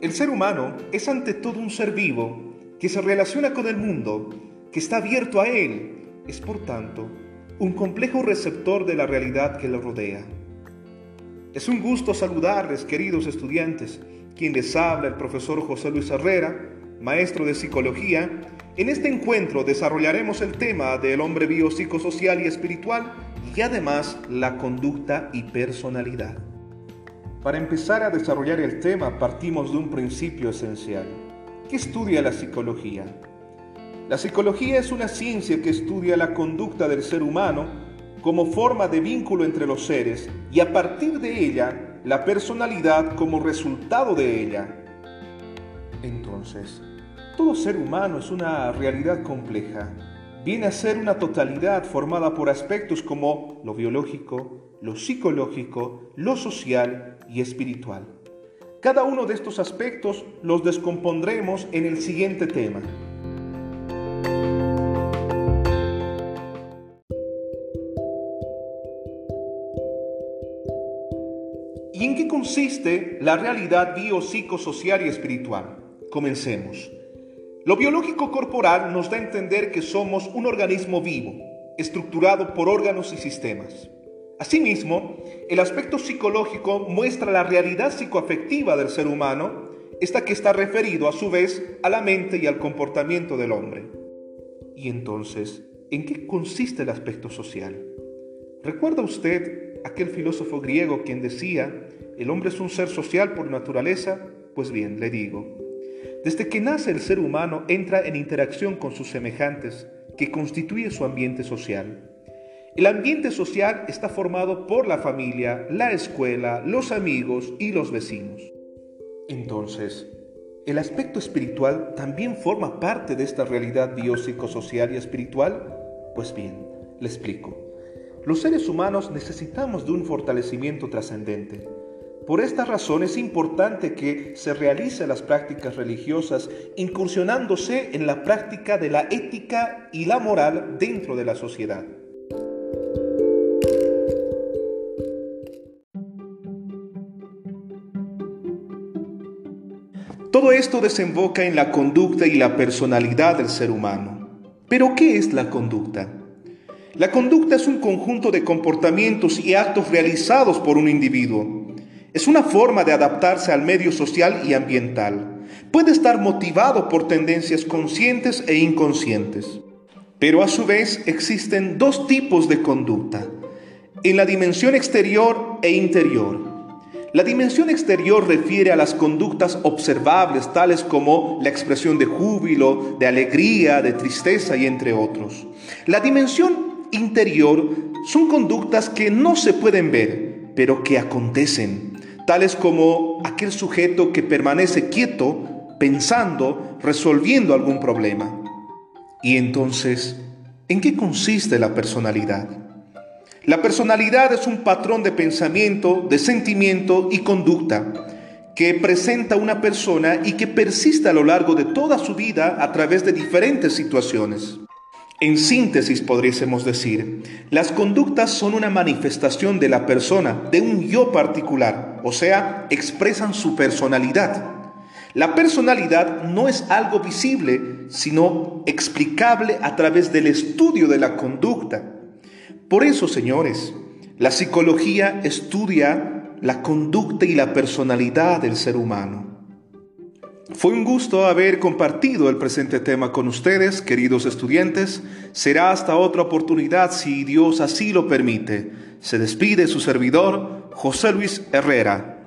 El ser humano es ante todo un ser vivo que se relaciona con el mundo, que está abierto a él, es por tanto un complejo receptor de la realidad que lo rodea. Es un gusto saludarles, queridos estudiantes, quien les habla el profesor José Luis Herrera, maestro de psicología. En este encuentro desarrollaremos el tema del hombre biopsicosocial y espiritual y además la conducta y personalidad. Para empezar a desarrollar el tema partimos de un principio esencial. ¿Qué estudia la psicología? La psicología es una ciencia que estudia la conducta del ser humano como forma de vínculo entre los seres y a partir de ella la personalidad como resultado de ella. Entonces, todo ser humano es una realidad compleja. Viene a ser una totalidad formada por aspectos como lo biológico, lo psicológico, lo social y espiritual. Cada uno de estos aspectos los descompondremos en el siguiente tema. ¿Y en qué consiste la realidad biopsicosocial y espiritual? Comencemos. Lo biológico corporal nos da a entender que somos un organismo vivo, estructurado por órganos y sistemas. Asimismo, el aspecto psicológico muestra la realidad psicoafectiva del ser humano, esta que está referido a su vez a la mente y al comportamiento del hombre. Y entonces, ¿en qué consiste el aspecto social? ¿Recuerda usted aquel filósofo griego quien decía, el hombre es un ser social por naturaleza? Pues bien, le digo, desde que nace el ser humano entra en interacción con sus semejantes, que constituye su ambiente social. El ambiente social está formado por la familia, la escuela, los amigos y los vecinos. Entonces, ¿el aspecto espiritual también forma parte de esta realidad biopsicosocial y espiritual? Pues bien, le explico. Los seres humanos necesitamos de un fortalecimiento trascendente. Por esta razón es importante que se realicen las prácticas religiosas incursionándose en la práctica de la ética y la moral dentro de la sociedad. Todo esto desemboca en la conducta y la personalidad del ser humano. Pero ¿qué es la conducta? La conducta es un conjunto de comportamientos y actos realizados por un individuo. Es una forma de adaptarse al medio social y ambiental. Puede estar motivado por tendencias conscientes e inconscientes. Pero a su vez existen dos tipos de conducta, en la dimensión exterior e interior. La dimensión exterior refiere a las conductas observables, tales como la expresión de júbilo, de alegría, de tristeza y entre otros. La dimensión interior son conductas que no se pueden ver, pero que acontecen, tales como aquel sujeto que permanece quieto, pensando, resolviendo algún problema. Y entonces, ¿en qué consiste la personalidad? La personalidad es un patrón de pensamiento, de sentimiento y conducta que presenta una persona y que persiste a lo largo de toda su vida a través de diferentes situaciones. En síntesis podríamos decir, las conductas son una manifestación de la persona, de un yo particular, o sea, expresan su personalidad. La personalidad no es algo visible, sino explicable a través del estudio de la conducta. Por eso, señores, la psicología estudia la conducta y la personalidad del ser humano. Fue un gusto haber compartido el presente tema con ustedes, queridos estudiantes. Será hasta otra oportunidad si Dios así lo permite. Se despide su servidor, José Luis Herrera.